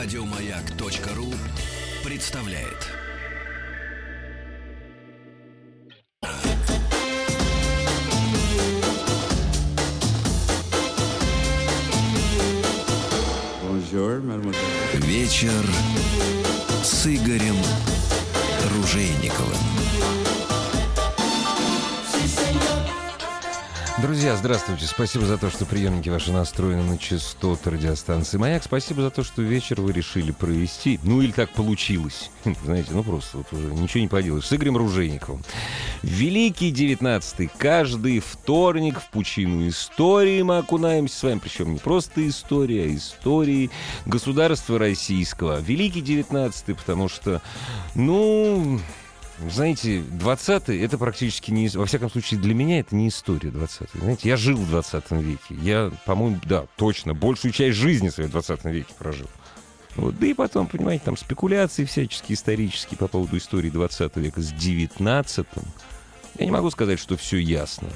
Радиомаяк.ру представляет. Вечер Друзья, здравствуйте. Спасибо за то, что приемники ваши настроены на частоты радиостанции «Маяк». Спасибо за то, что вечер вы решили провести. Ну, или так получилось. Знаете, ну просто вот уже ничего не поделаешь. С Игорем Ружейниковым. Великий девятнадцатый. Каждый вторник в пучину истории мы окунаемся с вами. Причем не просто история, а истории государства российского. Великий девятнадцатый, потому что, ну, знаете, 20-й это практически не... Во всяком случае, для меня это не история 20-й. Знаете, я жил в 20 веке. Я, по-моему, да, точно, большую часть жизни своей в 20 веке прожил. Вот. Да и потом, понимаете, там спекуляции всяческие исторические по поводу истории 20 века с 19 Я не могу сказать, что все ясно.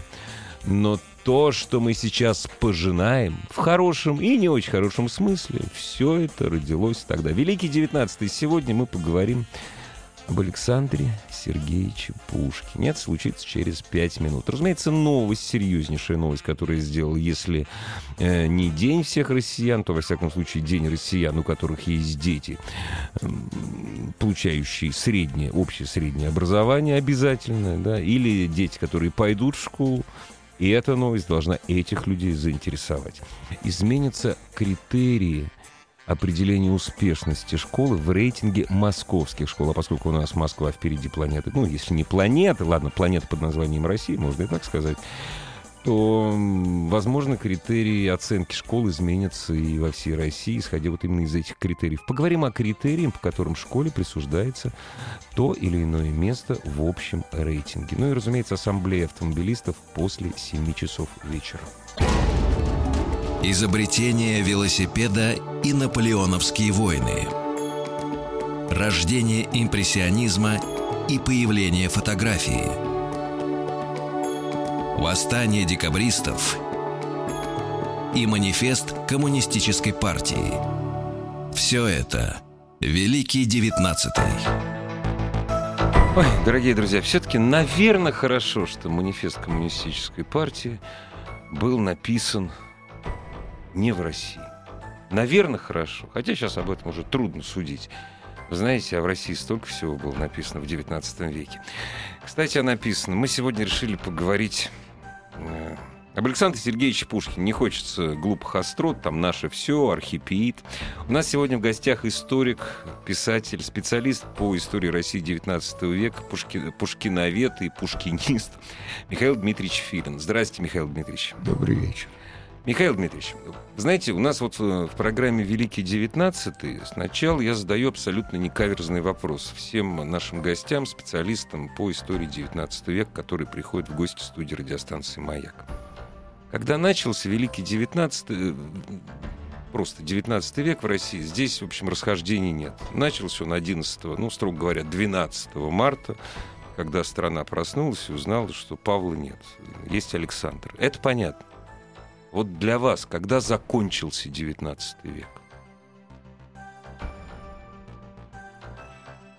Но то, что мы сейчас пожинаем, в хорошем и не очень хорошем смысле, все это родилось тогда. Великий 19 Сегодня мы поговорим об Александре Сергеевиче Пушкине. Это случится через пять минут. Разумеется, новость, серьезнейшая новость, которую я сделал, если э, не день всех россиян, то, во всяком случае, день россиян, у которых есть дети, э, получающие среднее, общее среднее образование обязательно, да, или дети, которые пойдут в школу, и эта новость должна этих людей заинтересовать. Изменятся критерии определение успешности школы в рейтинге московских школ. А поскольку у нас Москва впереди планеты, ну, если не планета, ладно, планета под названием Россия, можно и так сказать, то, возможно, критерии оценки школ изменятся и во всей России, исходя вот именно из этих критериев. Поговорим о критериях, по которым школе присуждается то или иное место в общем рейтинге. Ну и, разумеется, ассамблея автомобилистов после 7 часов вечера. Изобретение велосипеда и наполеоновские войны. Рождение импрессионизма и появление фотографии. Восстание декабристов и манифест коммунистической партии. Все это Великий Девятнадцатый. Ой, дорогие друзья, все-таки, наверное, хорошо, что манифест коммунистической партии был написан не в России. Наверное, хорошо. Хотя сейчас об этом уже трудно судить. Вы знаете, а в России столько всего было написано в XIX веке. Кстати, о написанном. Мы сегодня решили поговорить э, об Александре Сергеевиче Пушкине. Не хочется глупых острот, там наше все, архипеид. У нас сегодня в гостях историк, писатель, специалист по истории России XIX века, пушки, пушкиновед и пушкинист Михаил Дмитриевич Филин. Здравствуйте, Михаил Дмитриевич. Добрый вечер. Михаил Дмитриевич, знаете, у нас вот э, в программе «Великий девятнадцатый» сначала я задаю абсолютно некаверзный вопрос всем нашим гостям, специалистам по истории XIX века, которые приходят в гости в студии радиостанции «Маяк». Когда начался Великий девятнадцатый, э, просто девятнадцатый век в России, здесь, в общем, расхождений нет. Начался он 11, ну, строго говоря, 12 марта, когда страна проснулась и узнала, что Павла нет, есть Александр. Это понятно. Вот для вас, когда закончился XIX век?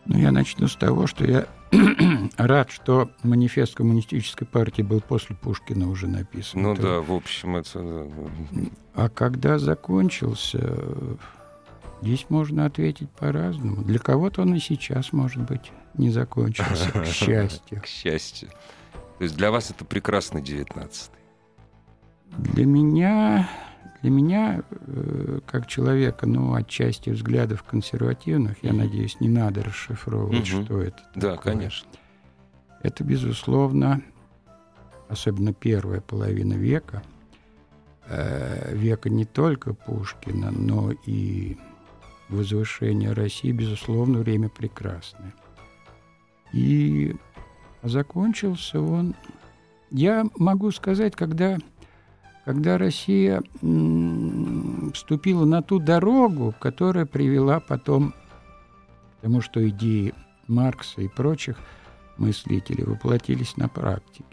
Ну, я начну с того, что я рад, что манифест коммунистической партии был после Пушкина уже написан. Ну это... да, в общем, это... А когда закончился, здесь можно ответить по-разному. Для кого-то он и сейчас, может быть, не закончился, к счастью. К счастью. То есть для вас это прекрасный девятнадцатый? Для меня, для меня, э, как человека, ну, отчасти взглядов консервативных, я надеюсь, не надо расшифровывать, mm что это. Да, такое. конечно. Это, безусловно, особенно первая половина века, э, века не только Пушкина, но и возвышения России, безусловно, время прекрасное. И закончился он, я могу сказать, когда когда Россия вступила на ту дорогу, которая привела потом к тому, что идеи Маркса и прочих мыслителей воплотились на практике.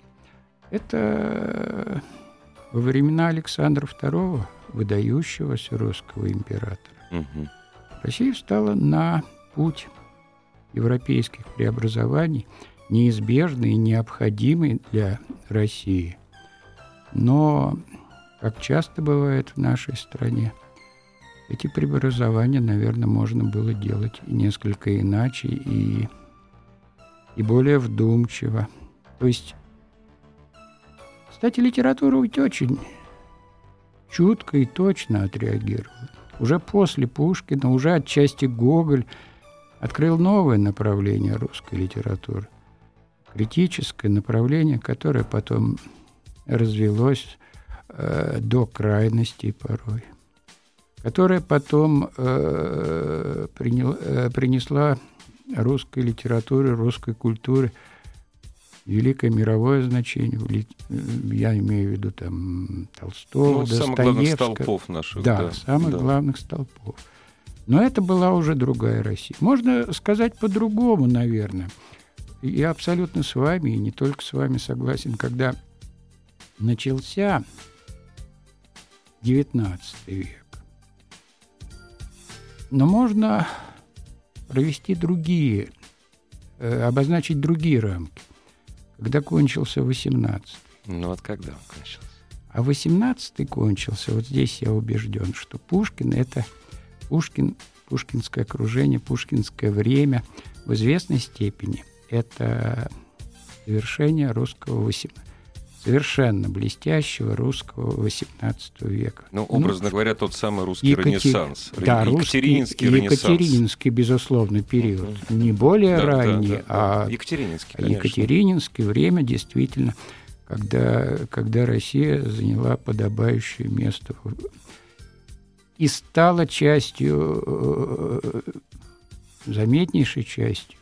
Это во времена Александра II, выдающегося русского императора. Угу. Россия встала на путь европейских преобразований, неизбежный и необходимый для России. Но, как часто бывает в нашей стране, эти преобразования, наверное, можно было делать несколько иначе, и, и более вдумчиво. То есть, кстати, литература ведь очень чутко и точно отреагировала. Уже после Пушкина, уже отчасти Гоголь открыл новое направление русской литературы. Критическое направление, которое потом развелось э, до крайности порой. Которое потом э, принял, э, принесла русской литературе, русской культуре – великое мировое значение. Я имею в виду там Толстого, ну, самых главных столпов наших. Да, да самых да. главных столпов. Но это была уже другая Россия. Можно сказать по-другому, наверное. Я абсолютно с вами, и не только с вами согласен, когда начался XIX век. Но можно провести другие, э, обозначить другие рамки когда кончился 18 Ну вот когда он кончился? А 18 кончился, вот здесь я убежден, что Пушкин — это Пушкин, пушкинское окружение, пушкинское время в известной степени это завершение русского 18 совершенно блестящего русского XVIII века. Ну, образно ну, говоря, тот самый русский Екатер... Ренессанс. Да, Екатерининский русский, Ренессанс. Екатерининский, безусловно, период. Uh-huh. Не более да, ранний, да, да, а Екатерининский, конечно. Екатерининский время действительно, когда, когда Россия заняла подобающее место и стала частью, э, заметнейшей частью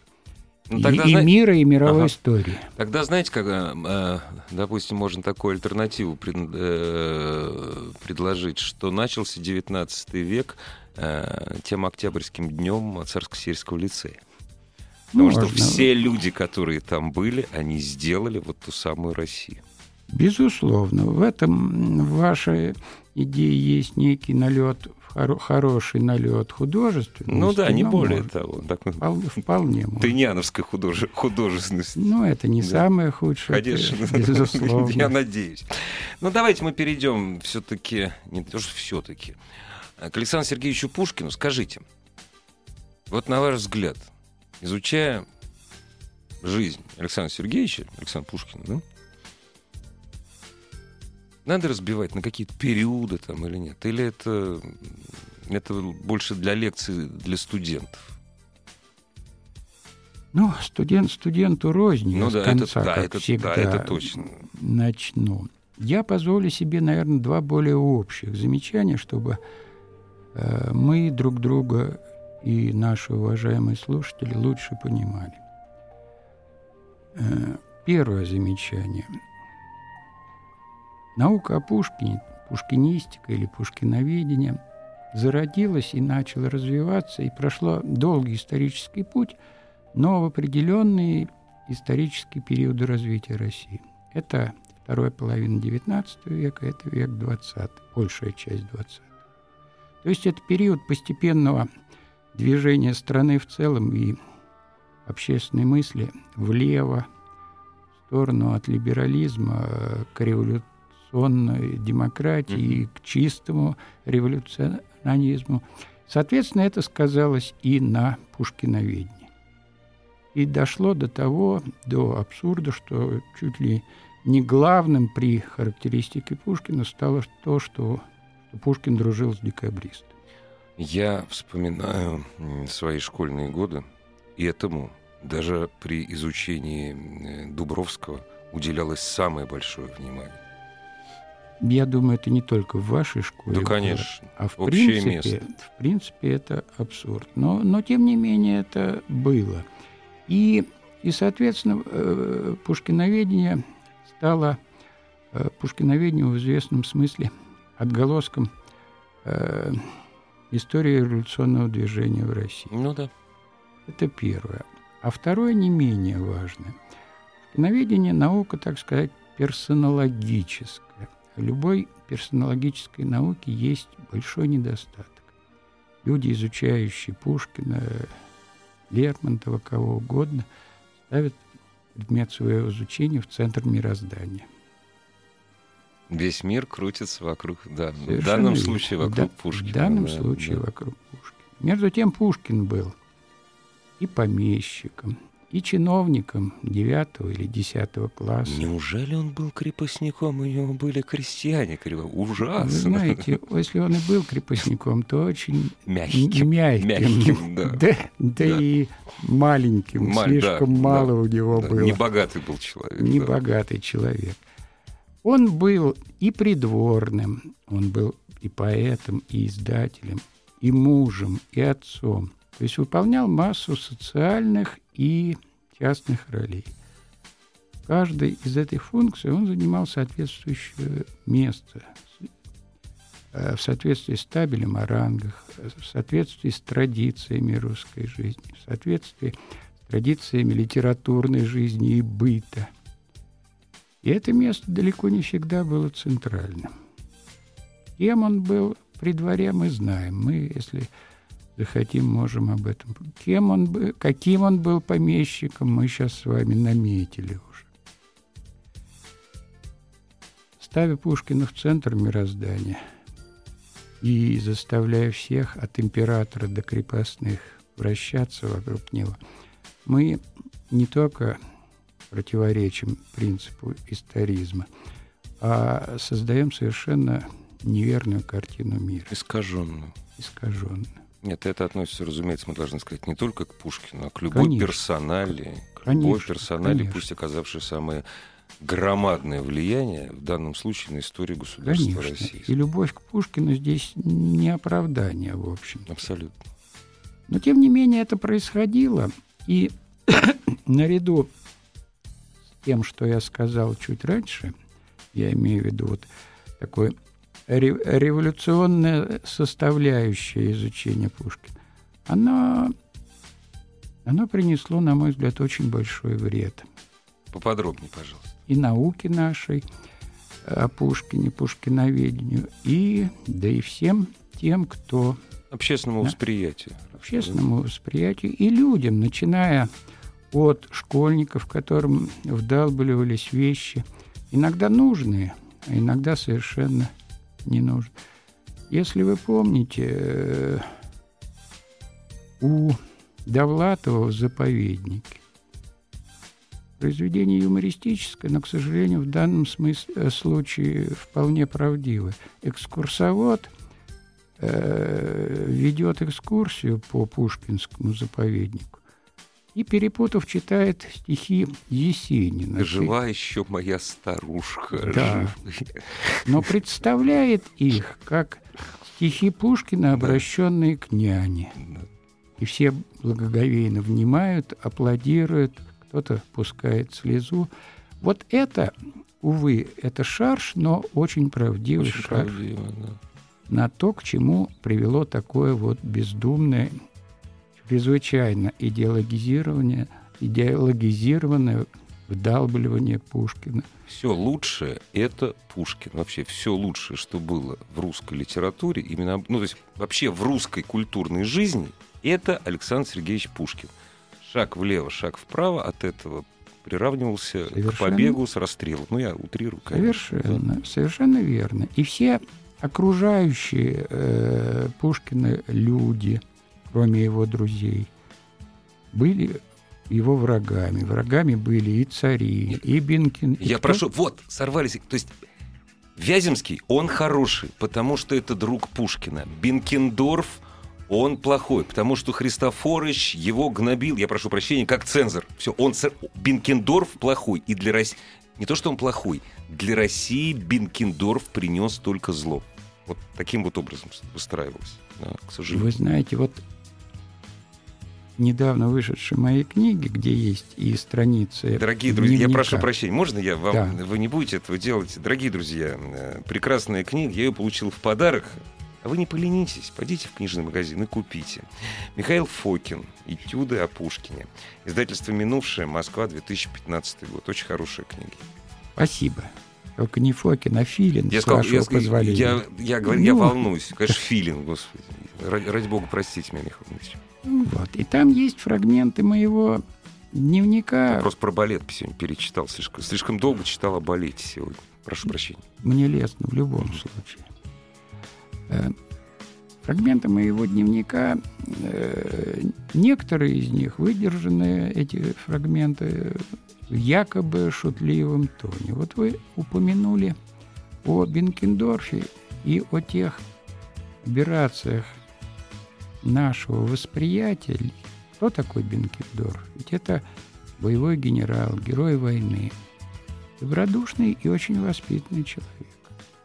ну, тогда, и, и мира, и мировой ага. истории. Тогда, знаете, как, э, допустим, можно такую альтернативу пред, э, предложить, что начался XIX век э, тем октябрьским днем Царско-сельского лицея. Потому Можно. что все люди, которые там были, они сделали вот ту самую Россию. Безусловно. В этом вашей идее есть некий налет хоро- хороший налет художественности. Ну да, не более может. того. Так, вполне, вполне может. Тыняновская художе- художественность. Ну, это не да. самое худшее. Конечно. Безусловно. Я надеюсь. Ну, давайте мы перейдем все-таки, не то что все-таки, к Александру Сергеевичу Пушкину. Скажите, вот на ваш взгляд, изучая жизнь Александра Сергеевича, Александра Пушкина, да, надо разбивать на какие-то периоды там или нет? Или это, это больше для лекций для студентов? Ну, студент студенту рознь. Ну, да, конца, это, да, как это, всегда, да, это точно. Начну. Я позволю себе, наверное, два более общих замечания, чтобы э, мы друг друга и наши уважаемые слушатели лучше понимали. Э, первое замечание – Наука о Пушкине, пушкинистика или пушкиноведение зародилась и начала развиваться, и прошло долгий исторический путь, но в определенные исторические периоды развития России. Это вторая половина XIX века, это век XX, большая часть XX. То есть это период постепенного движения страны в целом и общественной мысли влево, в сторону от либерализма к революции революционной демократии mm-hmm. и к чистому революционизму. Соответственно, это сказалось и на пушкиноведении. И дошло до того, до абсурда, что чуть ли не главным при характеристике Пушкина стало то, что, Пушкин дружил с декабристами. Я вспоминаю свои школьные годы, и этому даже при изучении э, Дубровского уделялось самое большое внимание. Я думаю, это не только в вашей школе. Да, конечно. А в принципе, место. в принципе, это абсурд. Но, но тем не менее это было. И, и соответственно, э, пушкиноведение стало э, пушкиноведение в известном смысле отголоском э, истории революционного движения в России. Ну да. Это первое. А второе не менее важное. Пушкиноведение – наука, так сказать, персонологическая любой персонологической науки есть большой недостаток. люди, изучающие Пушкина, Лермонтова, кого угодно, ставят предмет своего изучения в центр мироздания. Весь мир крутится вокруг, да, Совершенно в данном верно. случае вокруг да, Пушкина. В данном да, случае да. вокруг Пушкина. Между тем Пушкин был и помещиком, и чиновником девятого или десятого класса. Неужели он был крепостником, у него были крестьяне? Ужасно. Вы знаете, если он и был крепостником, то очень мягким. Мягким, мягким да. Да, да, да и маленьким, Маль, слишком да, мало да, у него да, было. Небогатый был человек. Небогатый да. человек. Он был и придворным, он был и поэтом, и издателем, и мужем, и отцом. То есть выполнял массу социальных и частных ролей. Каждой из этих функций он занимал соответствующее место э, в соответствии с табелем о рангах, в соответствии с традициями русской жизни, в соответствии с традициями литературной жизни и быта. И это место далеко не всегда было центральным. Кем он был при дворе, мы знаем. Мы, если захотим, можем об этом. Кем он был, каким он был помещиком, мы сейчас с вами наметили уже. Ставя Пушкина в центр мироздания и заставляя всех от императора до крепостных вращаться вокруг него, мы не только противоречим принципу историзма, а создаем совершенно неверную картину мира. Искаженную. Искаженную. Нет, это относится, разумеется, мы должны сказать не только к Пушкину, а к любой конечно. персонали, к конечно, любой персонали, конечно. пусть оказавшей самое громадное влияние, в данном случае, на историю государства конечно. России. И любовь к Пушкину здесь не оправдание, в общем. Абсолютно. Но, тем не менее, это происходило, и наряду с тем, что я сказал чуть раньше, я имею в виду вот такой революционная составляющая изучения Пушкина, она, оно принесло, на мой взгляд, очень большой вред. Поподробнее, пожалуйста. И науке нашей о Пушкине, пушкиноведению, и да и всем тем, кто... Общественному да, восприятию. Общественному восприятию и людям, начиная от школьников, которым вдалбливались вещи, иногда нужные, а иногда совершенно не нужно. Если вы помните, э, у Довлатова в заповеднике произведение юмористическое, но, к сожалению, в данном смысле, э, случае вполне правдивое. Экскурсовод э, ведет экскурсию по Пушкинскому заповеднику и, перепутав, читает стихи Есенина. Жива еще моя старушка. Да. Но представляет их как стихи Пушкина, обращенные да. к няне. Да. И все благоговейно внимают, аплодируют, кто-то пускает слезу. Вот это, увы, это шарш, но очень правдивый очень шарш правдиво, да. на то, к чему привело такое вот бездумное чрезвычайно идеологизирование, идеологизированное вдалбливание Пушкина. Все лучшее – это Пушкин. Вообще все лучшее, что было в русской литературе, именно, ну, то есть вообще в русской культурной жизни, это Александр Сергеевич Пушкин. Шаг влево, шаг вправо от этого приравнивался совершенно, к побегу с расстрелом. Ну, я утрирую, конечно. Совершенно, да. совершенно верно. И все окружающие э, Пушкина люди – кроме его друзей, были его врагами. Врагами были и цари, и Бинкин. И Я кто? прошу, вот, сорвались. То есть Вяземский, он хороший, потому что это друг Пушкина. Бинкендорф, он плохой, потому что Христофорович его гнобил, я прошу прощения, как цензор. Все, он Бинкендорф плохой. И для России... Не то, что он плохой. Для России Бинкендорф принес только зло. Вот таким вот образом выстраивалось, да, к сожалению. Вы знаете, вот недавно вышедшей моей книги, где есть и страницы. Дорогие друзья, дневника. я прошу прощения, можно я вам, да. вы не будете этого делать? Дорогие друзья, э, прекрасная книга, я ее получил в подарок. А вы не поленитесь, пойдите в книжный магазин и купите. Михаил Фокин, «Этюды о Пушкине». Издательство «Минувшее», Москва, 2015 год. Очень хорошая книга. Спасибо. Только не Фокин, а Филин, я с сказал, вашего я, позволения. Я, я, я, ну... я волнуюсь. Конечно, Филин, господи. Ради, ради бога, простите меня, Михаил Дмитриевич. Вот. И там есть фрагменты моего дневника. Я просто про балет сегодня перечитал. Слишком, слишком долго читал о балете сегодня. Прошу прощения. Мне лестно в любом случае. Э, фрагменты моего дневника, э, некоторые из них выдержаны, эти фрагменты, в якобы шутливом тоне. Вот вы упомянули о Бенкендорфе и о тех операциях нашего восприятия. Кто такой Бенкендорф? Ведь это боевой генерал, герой войны, добродушный и очень воспитанный человек,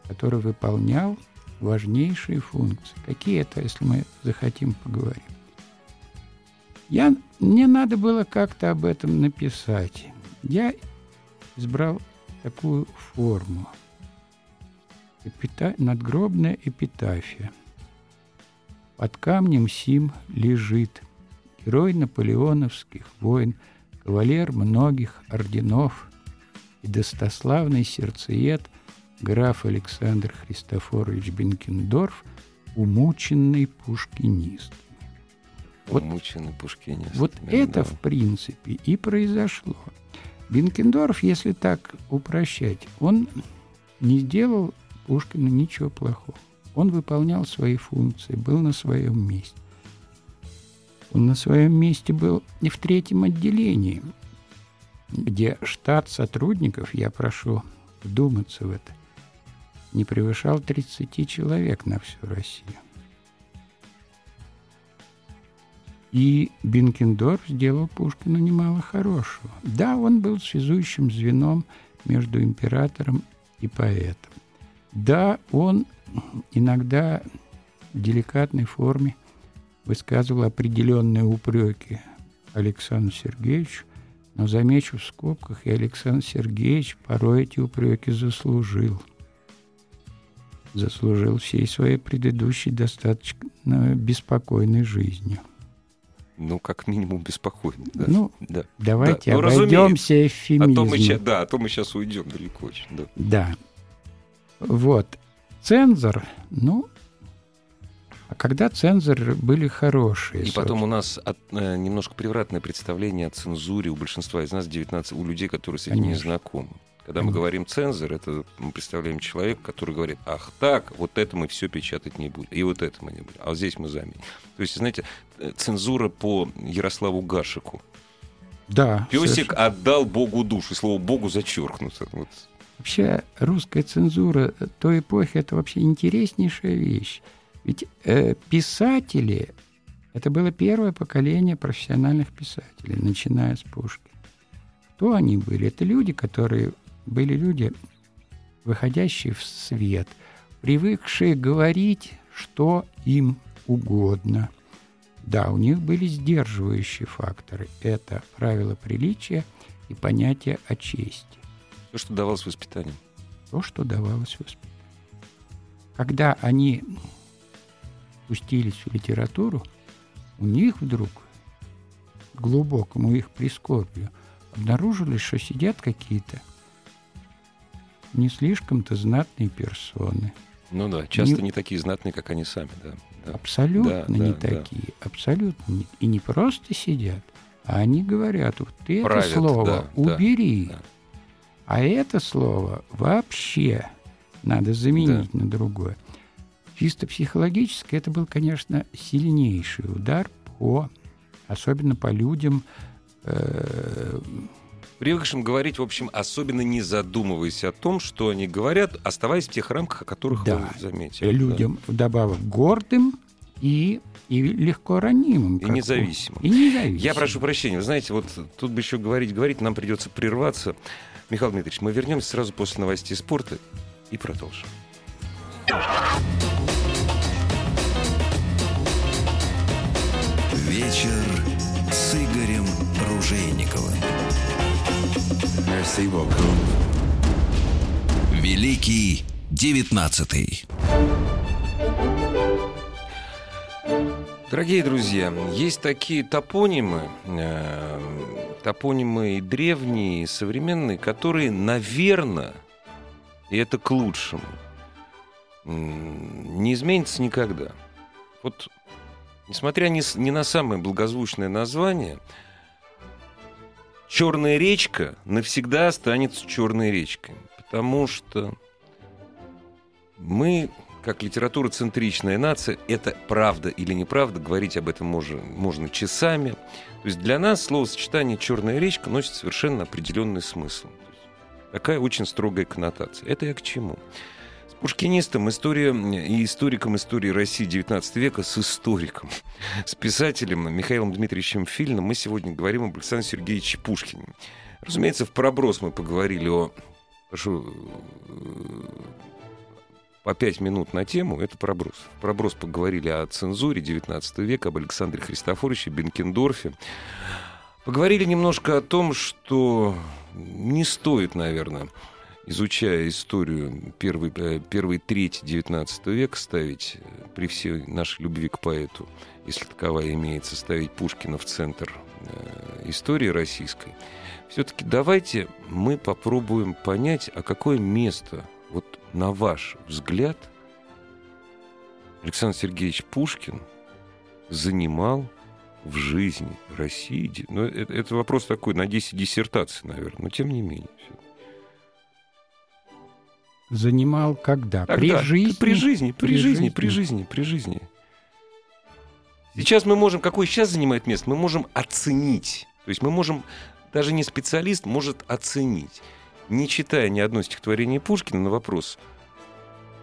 который выполнял важнейшие функции. Какие это, если мы захотим поговорить? Я, мне надо было как-то об этом написать. Я избрал такую форму. Эпита... Надгробная эпитафия. Под камнем сим лежит герой наполеоновских войн, кавалер многих орденов и достославный сердцеед граф Александр Христофорович Бенкендорф, умученный пушкинистами. Вот, умученный пушкинистами. Вот это, в принципе, и произошло. Бенкендорф, если так упрощать, он не сделал Пушкину ничего плохого. Он выполнял свои функции, был на своем месте. Он на своем месте был и в третьем отделении, где штат сотрудников, я прошу вдуматься в это, не превышал 30 человек на всю Россию. И Бенкендорф сделал Пушкину немало хорошего. Да, он был связующим звеном между императором и поэтом. Да, он иногда в деликатной форме высказывал определенные упреки Александру Сергеевичу, но замечу в скобках, и Александр Сергеевич порой эти упреки заслужил. Заслужил всей своей предыдущей достаточно беспокойной жизнью. Ну, как минимум, беспокойно. Да. Ну, да. давайте да. Ну, обойдемся эфемизмом. А то мы, да, а то мы сейчас уйдем далеко очень. Да. да. Вот. Цензор, ну, а когда цензоры были хорошие. И собственно. потом у нас от, э, немножко превратное представление о цензуре у большинства из нас, 19, у людей, которые с этим Конечно. не знакомы. Когда мы говорим цензор, это мы представляем человека, который говорит, ах так, вот это мы все печатать не будем, и вот это мы не будем, а вот здесь мы заменим. То есть, знаете, э, цензура по Ярославу Гашику. Да. Песик совершенно. отдал Богу душу, слово Богу зачеркнуто. Вот. Вообще русская цензура той эпохи это вообще интереснейшая вещь. Ведь э, писатели это было первое поколение профессиональных писателей, начиная с Пушкина. Кто они были? Это люди, которые были люди, выходящие в свет, привыкшие говорить, что им угодно. Да, у них были сдерживающие факторы. Это правила приличия и понятие о чести. То, что давалось воспитанием. То, что давалось воспитанием. Когда они пустились в литературу, у них вдруг, к глубокому их прискорбию, обнаружили, что сидят какие-то не слишком-то знатные персоны. Ну да, часто не, не такие знатные, как они сами, да. да. Абсолютно да, не да, такие, да. абсолютно не. И не просто сидят, а они говорят, вот ты Правят, это слово да, убери. Да, да. А это слово вообще надо заменить да. на другое. Чисто психологически это был, конечно, сильнейший удар по, особенно по людям, э, привыкшим говорить, в общем, особенно не задумываясь о том, что они говорят, оставаясь в тех рамках, о которых да. вы заметили. Людям да. вдобавок гордым и и легко ранимым. И независимым. И независимым. Я прошу прощения. Вы знаете, вот тут бы еще говорить, говорить, нам придется прерваться. Михаил Дмитриевич, мы вернемся сразу после новостей спорта и продолжим. Вечер с Игорем Ружейниковым. Великий девятнадцатый. Дорогие друзья, есть такие топонимы, э, топонимы и древние, и современные, которые, наверное, и это к лучшему, не изменится никогда. Вот, несмотря ни, ни на самое благозвучное название, Черная речка навсегда останется черной речкой. Потому что мы, как литература-центричная нация, это правда или неправда, говорить об этом можно, можно часами. То есть для нас словосочетание «черная речка» носит совершенно определенный смысл. Такая очень строгая коннотация. Это я к чему? С пушкинистом история и историком истории России XIX века, с историком, с писателем Михаилом Дмитриевичем Фильным мы сегодня говорим об Александре Сергеевиче Пушкине. Разумеется, в проброс мы поговорили о... Прошу по пять минут на тему, это проброс. Проброс поговорили о цензуре XIX века, об Александре Христофоровиче, Бенкендорфе. Поговорили немножко о том, что не стоит, наверное, изучая историю первой, э, первой трети XIX века, ставить э, при всей нашей любви к поэту, если таковая имеется, ставить Пушкина в центр э, истории российской, все-таки давайте мы попробуем понять, а какое место, вот на ваш взгляд, Александр Сергеевич Пушкин занимал в жизни России? Ну, это, это вопрос такой на 10 диссертаций, наверное, но тем не менее. Занимал когда? Тогда, при жизни? При жизни, при, при жизни, жизни, при жизни, при жизни. Сейчас мы можем, какой сейчас занимает место, мы можем оценить. То есть мы можем, даже не специалист может оценить. Не читая ни одно стихотворение Пушкина на вопрос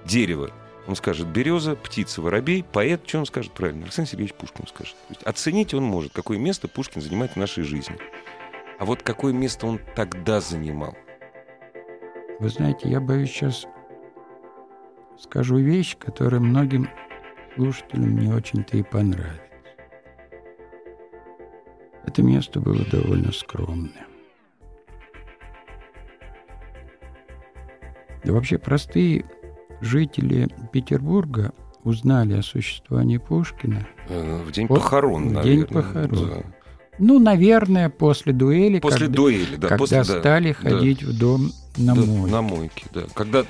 «Дерево он скажет береза, птица, воробей, поэт, что он скажет правильно? Александр Сергеевич Пушкин скажет. То есть оценить он может, какое место Пушкин занимает в нашей жизни. А вот какое место он тогда занимал? Вы знаете, я боюсь сейчас скажу вещь, которая многим слушателям не очень-то и понравится. Это место было довольно скромное. Да вообще простые жители Петербурга узнали о существовании Пушкина. Э, в день вот, похорон, в наверное. день похорон. Да. Ну, наверное, после дуэли. После когда, дуэли, да. Когда после, стали да, ходить да. в дом на да, мойке. На мойке, да. Когда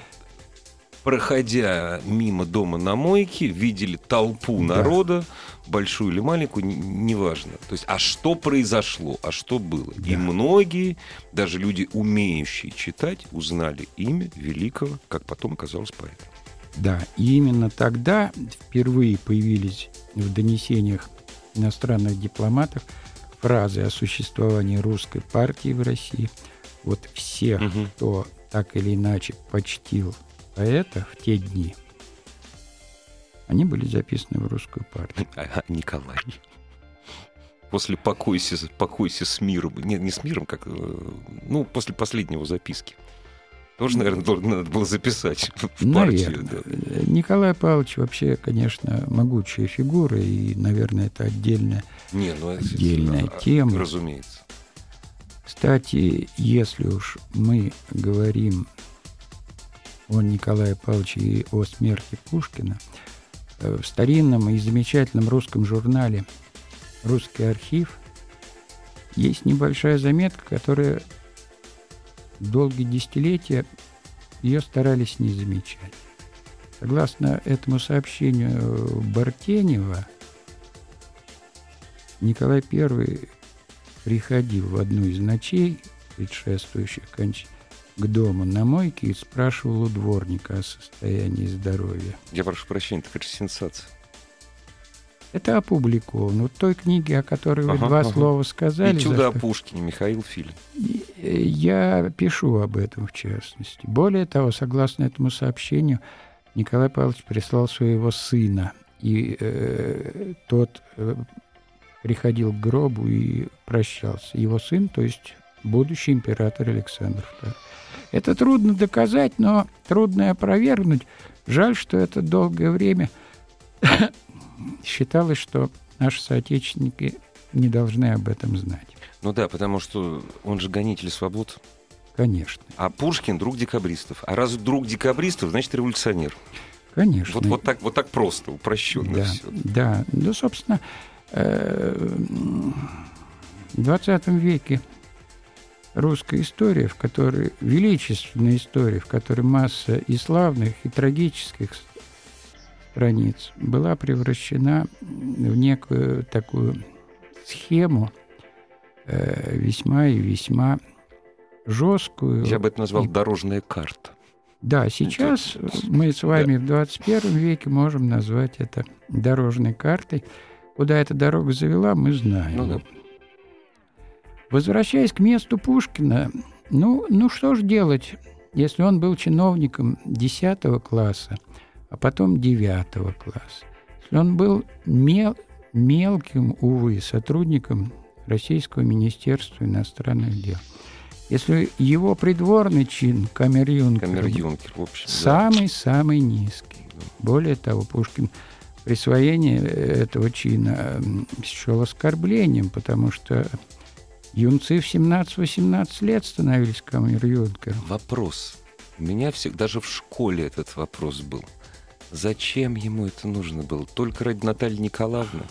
проходя мимо дома на мойке, видели толпу да. народа, большую или маленькую, неважно. То есть, а что произошло, а что было. Да. И многие, даже люди, умеющие читать, узнали имя великого, как потом оказалось, поэта. Да, и именно тогда впервые появились в донесениях иностранных дипломатов фразы о существовании русской партии в России. Вот всех, угу. кто так или иначе почтил поэта в те дни, они были записаны в русскую партию. А, Николай. После покойся, покойся с миром. Не, не с миром, как... Э, ну, после последнего записки. Тоже, наверное, надо было записать в партию. Да. Николай Павлович вообще, конечно, могучая фигура, и, наверное, это отдельная, Не, ну, отдельная это, тема. Разумеется. Кстати, если уж мы говорим о Николае Павловиче и о смерти Пушкина, э, в старинном и замечательном русском журнале «Русский архив» есть небольшая заметка, которая долгие десятилетия ее старались не замечать. Согласно этому сообщению Бартенева, Николай I приходил в одну из ночей, предшествующих кончине, к дому на мойке и спрашивал у дворника о состоянии здоровья. Я прошу прощения, это сенсация. Это опубликовано. В той книге, о которой вы ага, два ага. слова сказали. Этюда о Пушкине, Михаил Фильм. Э, я пишу об этом, в частности. Более того, согласно этому сообщению, Николай Павлович прислал своего сына. И э, тот э, приходил к гробу и прощался. Его сын, то есть будущий император Александр II. Это трудно доказать, но трудно и опровергнуть. Жаль, что это долгое время считалось, что наши соотечественники не должны об этом знать. Ну да, потому что он же гонитель свобод. Конечно. А Пушкин друг декабристов. А раз друг декабристов, значит революционер. Конечно. Вот, вот, так, вот так просто, упрощенно да, все. Да, ну, собственно, э, в 20 веке русская история, в которой величественная история, в которой масса и славных, и трагических страниц была превращена в некую такую схему э, весьма и весьма жесткую. Я бы это назвал и... дорожная карта. Да, сейчас это... мы с вами да. в 21 веке можем назвать это дорожной картой. Куда эта дорога завела, мы знаем. Ну, да. Возвращаясь к месту Пушкина, ну, ну что ж делать, если он был чиновником 10 класса, а потом 9 класса. Если он был мел, мелким, увы, сотрудником Российского Министерства иностранных дел. Если его придворный чин, камер-юнкер, общем, самый-самый да. низкий. Более того, Пушкин присвоение этого чина счел оскорблением, потому что юнцы в 17-18 лет становились камер-юнкером. Вопрос. У меня всегда, даже в школе этот вопрос был. Зачем ему это нужно было? Только ради Натальи Николаевны?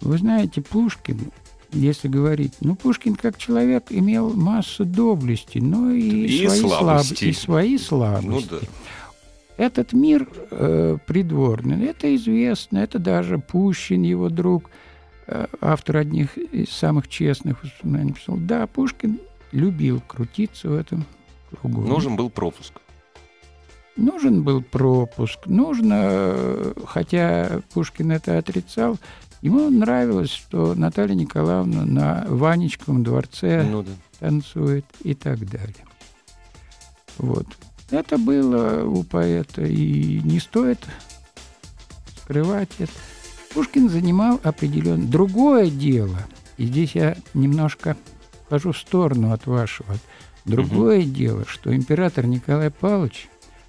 Вы знаете, Пушкин, если говорить, ну, Пушкин как человек имел массу доблести, но и, и свои слабости. Слаб... И свои слабости. Ну, да. Этот мир э, придворный, это известно, это даже Пущин, его друг, автор одних из самых честных воспоминаний, писал, да, Пушкин любил крутиться в этом кругу. Нужен был пропуск. Нужен был пропуск, нужно, хотя Пушкин это отрицал, ему нравилось, что Наталья Николаевна на Ванечковом дворце ну, да. танцует и так далее. Вот. Это было у поэта, и не стоит скрывать это. Пушкин занимал определенно другое дело, и здесь я немножко хожу в сторону от вашего. Другое угу. дело, что император Николай Павлович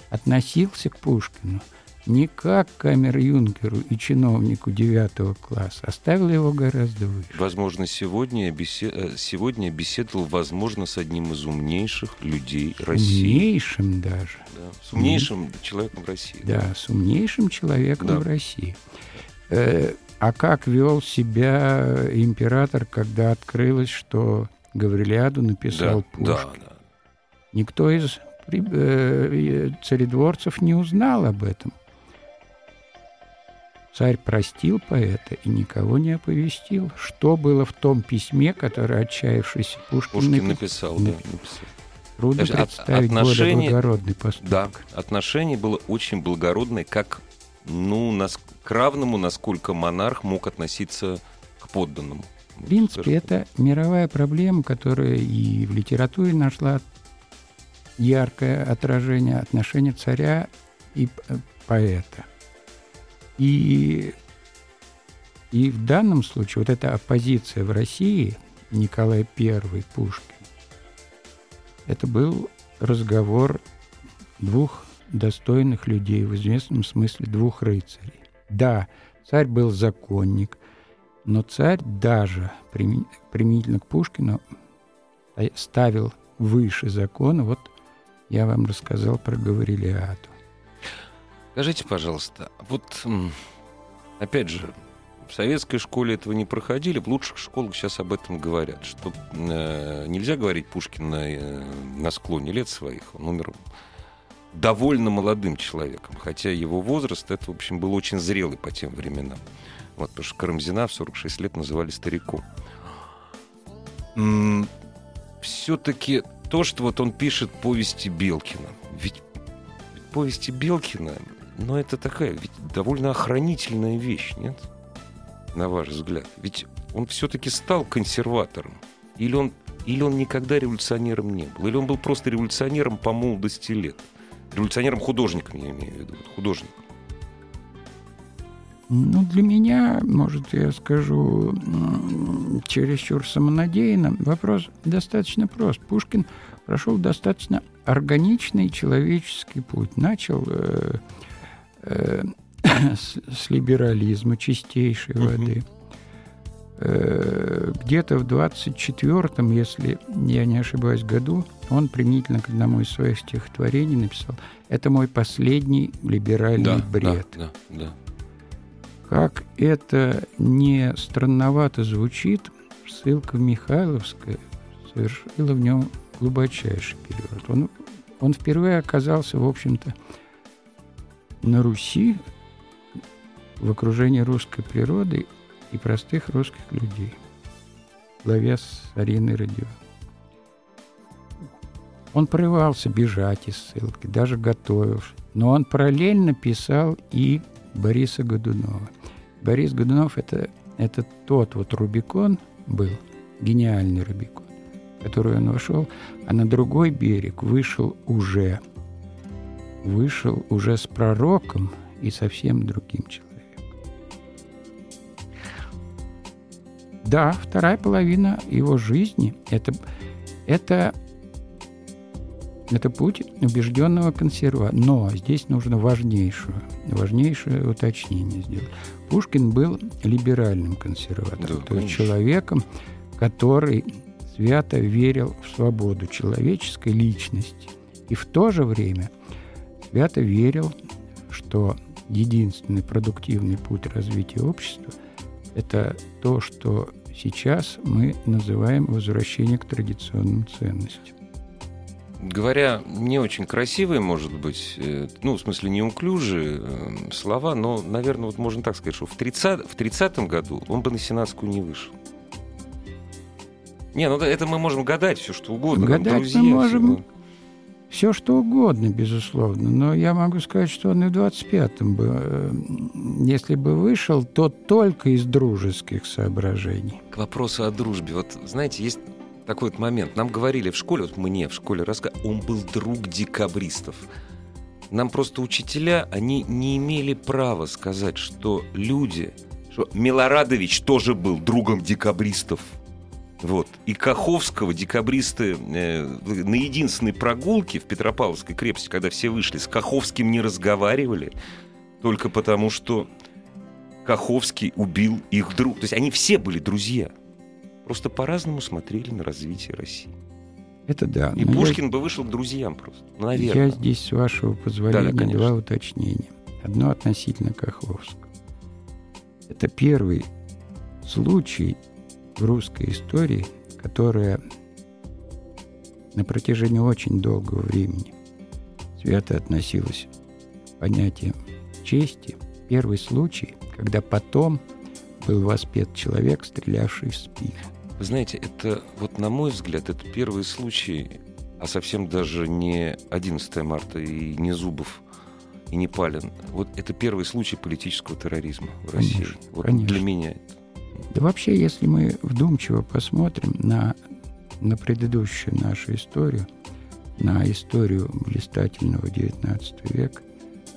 относился к Пушкину не как к камер-юнкеру и чиновнику девятого класса, оставил его гораздо выше. Возможно, сегодня, бесед... Э, сегодня беседовал, возможно, с одним из умнейших людей России. Умнейшим даже. Да, с умнейшим mm. человеком России. Да, да, с умнейшим человеком да. в России. Э, а как вел себя император, когда открылось, что Гаврилиаду написал да, Пушкин? Да, да. Никто из Э, царедворцев не узнал об этом. Царь простил поэта и никого не оповестил. Что было в том письме, которое отчаявшийся Пушкин, Пушкин написал? написал, да, написал. Трудно Даже представить от, отношение, более благородный поступок. Да, отношение было очень благородное, как ну, нас, к равному, насколько монарх мог относиться к подданному. В принципе, это мировая проблема, которая и в литературе нашла яркое отражение отношения царя и э, поэта. И, и в данном случае вот эта оппозиция в России, Николай I, Пушкин, это был разговор двух достойных людей, в известном смысле двух рыцарей. Да, царь был законник, но царь даже применительно к Пушкину ставил выше закона вот я вам рассказал про Гаврилиаду. Скажите, пожалуйста, вот опять же, в советской школе этого не проходили, в лучших школах сейчас об этом говорят, что э, нельзя говорить Пушкин на, э, на склоне лет своих, он умер довольно молодым человеком, хотя его возраст, это, в общем, был очень зрелый по тем временам. Вот, потому что Карамзина в 46 лет называли стариком. Все-таки то, что вот он пишет повести Белкина. Ведь, повести Белкина, ну, это такая ведь довольно охранительная вещь, нет? На ваш взгляд. Ведь он все-таки стал консерватором. Или он, или он никогда революционером не был. Или он был просто революционером по молодости лет. Революционером-художником, я имею в виду. Художником. Ну, для меня, может, я скажу чересчур самонадеянно, вопрос достаточно прост. Пушкин прошел достаточно органичный человеческий путь. Начал э, э, с, с либерализма чистейшей воды. Э, где-то в 24-м, если я не ошибаюсь, году он применительно к одному из своих стихотворений написал «Это мой последний либеральный да, бред». Да, да, да. Как это не странновато звучит, ссылка в Михайловское совершила в нем глубочайший переворот. Он, он впервые оказался, в общем-то, на Руси в окружении русской природы и простых русских людей, главе с Ариной Радио. Он порывался бежать из ссылки, даже готовился. Но он параллельно писал и Бориса Годунова. Борис Годунов это, – это тот вот Рубикон был, гениальный Рубикон, который он вошел, а на другой берег вышел уже, вышел уже с пророком и совсем другим человеком. Да, вторая половина его жизни это, – это это путь убежденного консерватора. Но здесь нужно важнейшее, важнейшее уточнение сделать. Пушкин был либеральным консерватором, да, то есть человеком, который свято верил в свободу человеческой личности. И в то же время свято верил, что единственный продуктивный путь развития общества – это то, что сейчас мы называем возвращение к традиционным ценностям говоря не очень красивые, может быть, э, ну, в смысле, неуклюжие э, слова, но, наверное, вот можно так сказать, что в 30, в 30-м году он бы на Сенатскую не вышел. Не, ну это мы можем гадать все, что угодно. Гадать друзья, мы можем все, все, что угодно, безусловно. Но я могу сказать, что он и в 25-м бы, э, если бы вышел, то только из дружеских соображений. К вопросу о дружбе. Вот, знаете, есть такой вот момент. Нам говорили в школе, вот мне в школе рассказывали, он был друг декабристов. Нам просто учителя, они не имели права сказать, что люди, что Милорадович тоже был другом декабристов. Вот. И Каховского декабристы э, на единственной прогулке в Петропавловской крепости, когда все вышли, с Каховским не разговаривали, только потому что Каховский убил их друг. То есть они все были друзья просто по-разному смотрели на развитие России. Это да. И Пушкин я... бы вышел к друзьям просто, наверное. Я здесь, с вашего позволения, да, да, два уточнения. Одно относительно Каховского. Это первый случай в русской истории, которая на протяжении очень долгого времени свято относилась к понятию чести. Первый случай, когда потом был воспет человек, стрелявший в спину. Вы знаете, это, вот на мой взгляд, это первый случай, а совсем даже не 11 марта и не Зубов, и не Палин. Вот это первый случай политического терроризма в России. Конечно, вот конечно. для меня это. Да вообще, если мы вдумчиво посмотрим на, на предыдущую нашу историю, на историю блистательного XIX века,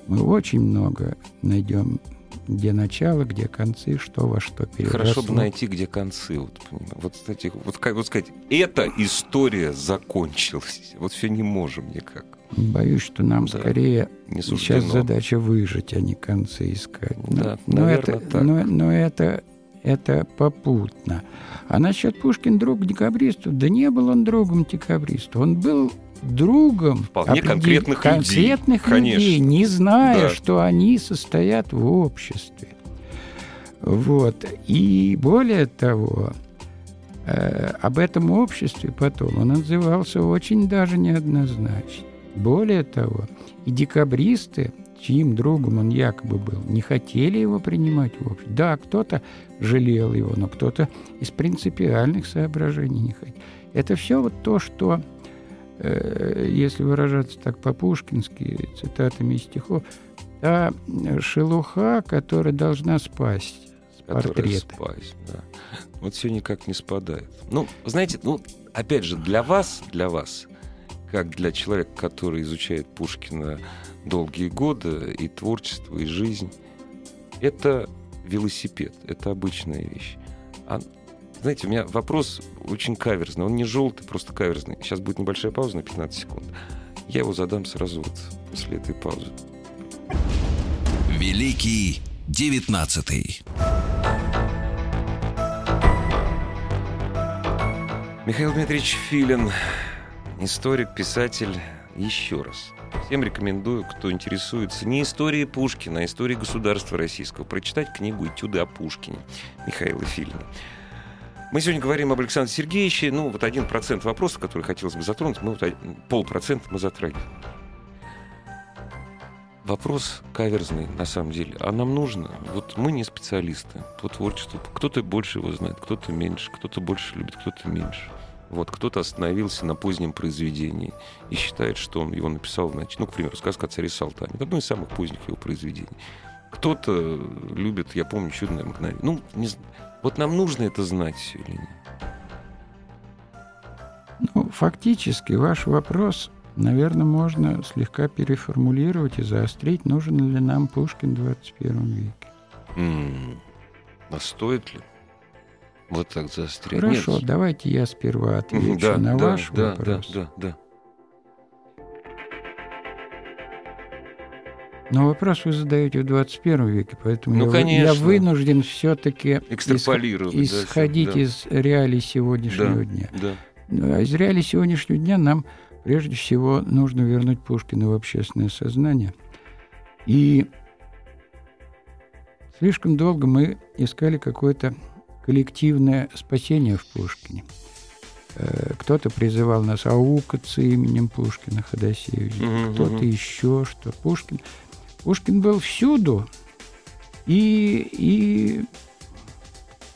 мы очень много найдем где начало, где концы, что во что переросло. Хорошо бы найти, где концы. Вот, вот, кстати, вот, как, вот сказать, эта история закончилась. Вот все не можем никак. Боюсь, что нам да, скорее сейчас задача выжить, а не концы искать. Да, но, но это, так. Но, но это, это попутно. А насчет Пушкин друг декабристов, да не был он другом декабристов. Он был другом Вполне конкретных, конкретных людей, людей не зная, да. что они состоят в обществе. Вот. И более того, э, об этом обществе потом он отзывался очень даже неоднозначно. Более того, и декабристы, чьим другом он якобы был, не хотели его принимать в общество. Да, кто-то жалел его, но кто-то из принципиальных соображений не хотел. Это все вот то, что Э, если выражаться так по-пушкински, цитатами из стихов, та шелуха, которая должна спасть с портрета. спасть, да. Вот все никак не спадает. Ну, знаете, ну, опять же, для вас, для вас, как для человека, который изучает Пушкина долгие годы, и творчество, и жизнь, это велосипед, это обычная вещь. А знаете, у меня вопрос очень каверзный. Он не желтый, просто каверзный. Сейчас будет небольшая пауза на 15 секунд. Я его задам сразу вот после этой паузы. Великий девятнадцатый. Михаил Дмитриевич Филин, историк, писатель. Еще раз. Всем рекомендую, кто интересуется не историей Пушкина, а историей государства российского, прочитать книгу «Этюды о Пушкине» Михаила Филина. Мы сегодня говорим об Александре Сергеевиче. Ну, вот один процент вопросов, которые хотелось бы затронуть, мы вот полпроцента мы затрагиваем. вопрос каверзный, на самом деле. А нам нужно? Вот мы не специалисты по творчеству. Кто-то больше его знает, кто-то меньше, кто-то больше любит, кто-то меньше. Вот кто-то остановился на позднем произведении и считает, что он его написал, значит, ну, к примеру, сказка о царе Салтане. Это одно из самых поздних его произведений. Кто-то любит, я помню, чудное мгновение. Ну, не, вот нам нужно это знать или нет? Ну, фактически ваш вопрос, наверное, можно слегка переформулировать и заострить, нужен ли нам Пушкин в 21 веке. М-м, а стоит ли? Вот так заострять. Хорошо, Нет. давайте я сперва отвечу да, на да, ваш да, вопрос. Да, да, да. Но вопрос вы задаете в 21 веке, поэтому Ну, я, вы- я конечно. вынужден все-таки да, исходить да. из реалий сегодняшнего дня. Да. Ну, а из реалий сегодняшнего дня нам прежде всего нужно вернуть Пушкина в общественное сознание. И слишком долго мы искали какое-то коллективное спасение в Пушкине. Э, Кто-то призывал нас аукаться именем Пушкина Ходосевича, Мгм, кто-то мгм. еще что. Пушкин, Пушкин был всюду и, и,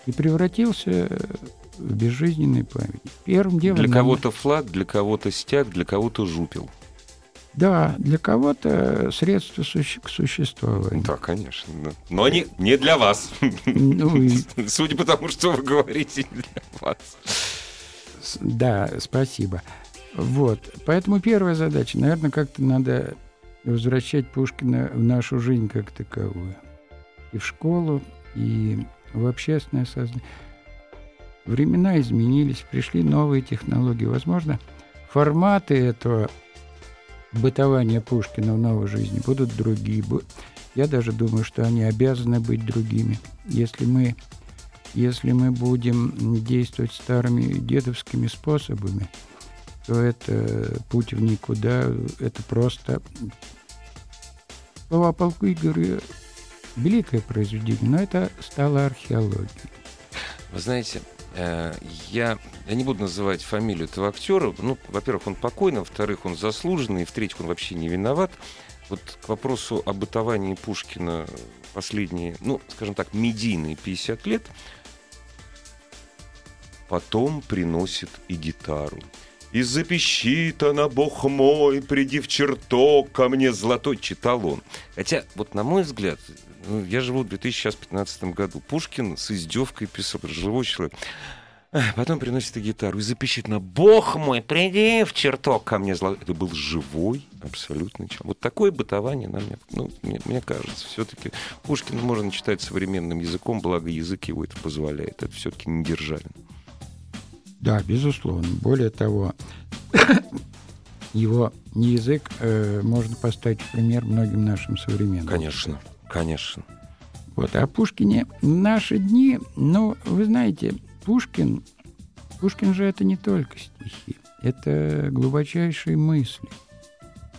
и превратился в безжизненный память. Первым делом... Для кого-то флаг, для кого-то стяг, для кого-то жупел. Да, для кого-то средство суще- к существованию. Да, конечно. Но они не для вас. Ну, Судя по тому, что вы говорите, не для вас. да, спасибо. Вот. Поэтому первая задача, наверное, как-то надо возвращать Пушкина в нашу жизнь как таковую. И в школу, и в общественное сознание. Времена изменились, пришли новые технологии. Возможно, форматы этого бытования Пушкина в новой жизни будут другие. Я даже думаю, что они обязаны быть другими. Если мы, если мы будем действовать старыми дедовскими способами, то это путь в никуда, это просто слова полку Игоря великое произведение, но это стало археологией. Вы знаете, я, я не буду называть фамилию этого актера. Ну, во-первых, он покойный, во-вторых, он заслуженный, и в-третьих, он вообще не виноват. Вот к вопросу о бытовании Пушкина последние, ну, скажем так, медийные 50 лет, потом приносит и гитару. «И запищит она, бог мой, приди в чертог ко мне золотой», читал он. Хотя, вот на мой взгляд, ну, я живу в 2015 году, Пушкин с издевкой писал, живой человек. Потом приносит гитару и запищит на «Бог мой, приди в чертог ко мне золотой». Это был живой абсолютный человек. Вот такое бытование нам, ну, мне, мне кажется, все-таки Пушкина можно читать современным языком, благо язык его это позволяет. Это все-таки не Державин. Да, безусловно. Более того, его язык э, можно поставить в пример многим нашим современным. Конечно, конечно. Вот, а Пушкине наши дни, ну, вы знаете, Пушкин, Пушкин же это не только стихи, это глубочайшие мысли.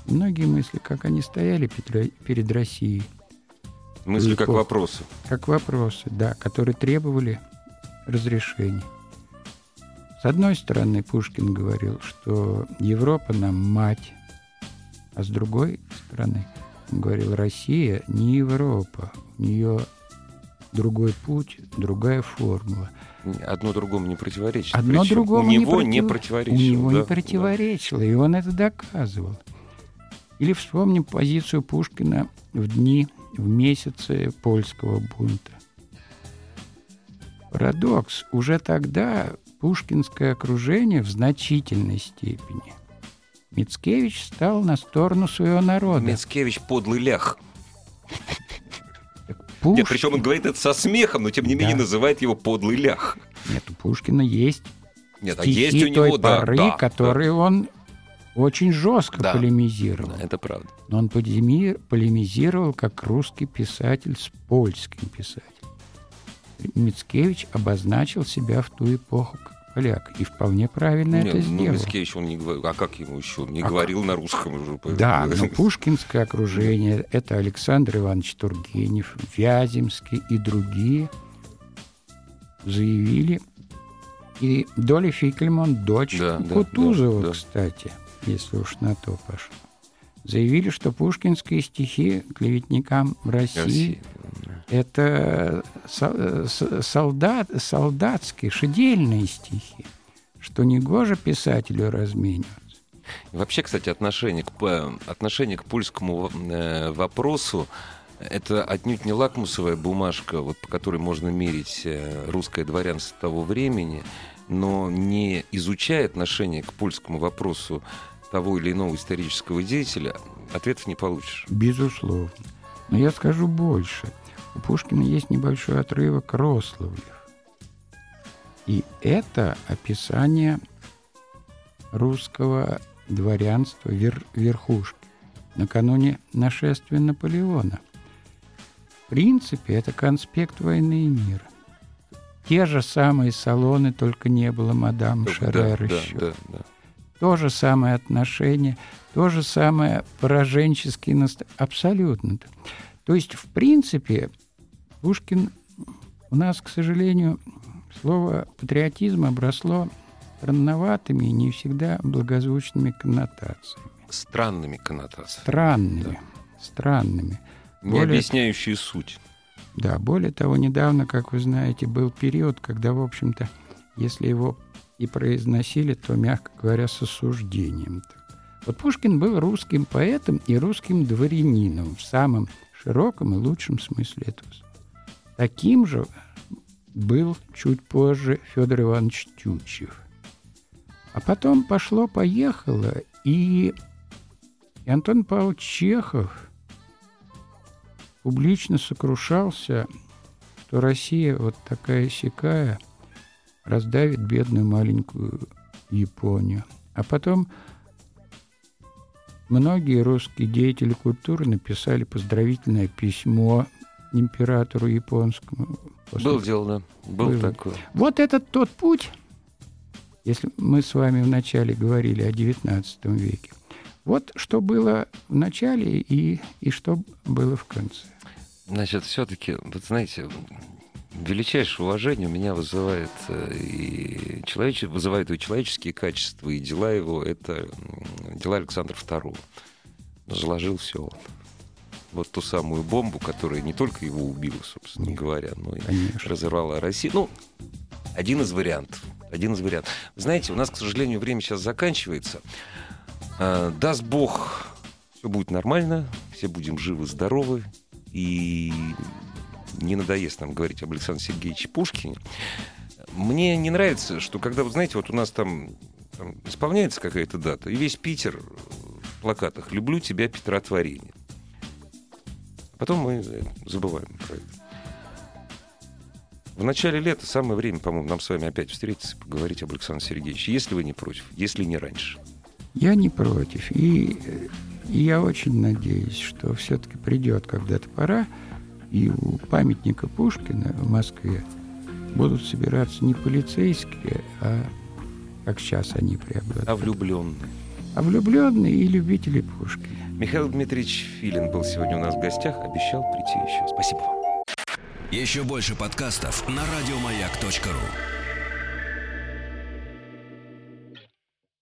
Многие мысли, как они стояли перед, Россией, Мысли как вопросы. как вопросы, да, которые требовали разрешения. С одной стороны, Пушкин говорил, что Европа нам мать, а с другой стороны, он говорил, Россия не Европа, у нее другой путь, другая формула. Одно другому не противоречит. Одно Причем другому у него не, не против- противоречило. У него да, не противоречило, и он это доказывал. Или вспомним позицию Пушкина в дни, в месяце польского бунта. Парадокс. Уже тогда пушкинское окружение в значительной степени. Мицкевич стал на сторону своего да. народа. Мицкевич подлый лях. Пуш- Нет, причем он говорит это со смехом, но тем не менее Да. называет его подлый лях. Нет, у Пушкина есть Нет, а стихи есть у него, той да, поры, да, которые он очень жестко Да. полемизировал. да, это правда. Но он полеми- полемизировал как русский писатель с польским писателем. Мицкевич обозначил себя в ту эпоху поляк. И вполне правильно Нет, это ну, сделал. Мицкевич, он не говорил, а как ему еще? Он не А говорил на русском уже. Да, но пушкинское окружение – это Александр Иванович Тургенев, Вяземский и другие заявили. И Доля Фикельман, дочь да, Кутузова, да, да. кстати, если уж на то пошло. заявили, что пушкинские стихи клеветникам России, России. Это солдат, солдатские, шедельные стихи, что негоже писателю размениваться. Вообще, кстати, отношение к, отношение к польскому э, вопросу это отнюдь не лакмусовая бумажка, вот, по которой можно мерить э, русское дворянство того времени, но не изучая отношение к польскому вопросу того или иного исторического деятеля, ответов не получишь. Безусловно. Но я скажу больше. У Пушкина есть небольшой отрывок Рославлев. И это описание русского дворянства вер верхушки накануне нашествия Наполеона. В принципе, это конспект войны и мира. Те же самые салоны, только не было мадам да, Шерер да, еще. Да, да, да. То же самое отношение, то же самое пораженческие настроения. Абсолютно. То есть, в принципе, Пушкин у нас, к сожалению, слово патриотизм обросло странноватыми и не всегда благозвучными коннотациями. Странными коннотациями. Странными. Да. Странными. Не более... объясняющие суть. Да, более того, недавно, как вы знаете, был период, когда, в общем-то, если его и произносили, то, мягко говоря, с осуждением. Вот Пушкин был русским поэтом и русским дворянином в самом широком и лучшем смысле этого. Таким же был чуть позже Федор Иванович Тютчев. А потом пошло-поехало, и, и Антон Павлович Чехов публично сокрушался, что Россия вот такая сякая раздавит бедную маленькую Японию. А потом многие русские деятели культуры написали поздравительное письмо императору японскому. После... Был дело, да. Был, Был такой. Вот этот тот путь, если мы с вами вначале говорили о XIX веке, вот что было в начале и, и что было в конце. Значит, все-таки, вот знаете, величайшее уважение у меня вызывает э, и человеч... вызывает и человеческие качества, и дела его. Это дела Александра II. Заложил все он. Вот ту самую бомбу, которая не только его убила, собственно Нет, говоря, но и конечно. разорвала Россию. Ну, один из вариантов. Один из вариантов. Знаете, у нас, к сожалению, время сейчас заканчивается. А, даст Бог, все будет нормально, все будем живы, здоровы, и не надоест нам говорить об Александре Сергеевиче Пушкине. Мне не нравится, что когда, вы знаете, вот у нас там, там исполняется какая-то дата, и весь Питер в плакатах «Люблю тебя, Петра Творение». Потом мы забываем про это. В начале лета самое время, по-моему, нам с вами опять встретиться поговорить об Александре Сергеевиче, если вы не против, если не раньше. Я не против. И, и я очень надеюсь, что все-таки придет когда-то пора, и у памятника Пушкина в Москве будут собираться не полицейские, а как сейчас они преобладают. А влюбленные. А влюбленные и любители Пушкина. Михаил Дмитриевич Филин был сегодня у нас в гостях, обещал прийти еще. Спасибо вам. Еще больше подкастов на радиомаяк.ру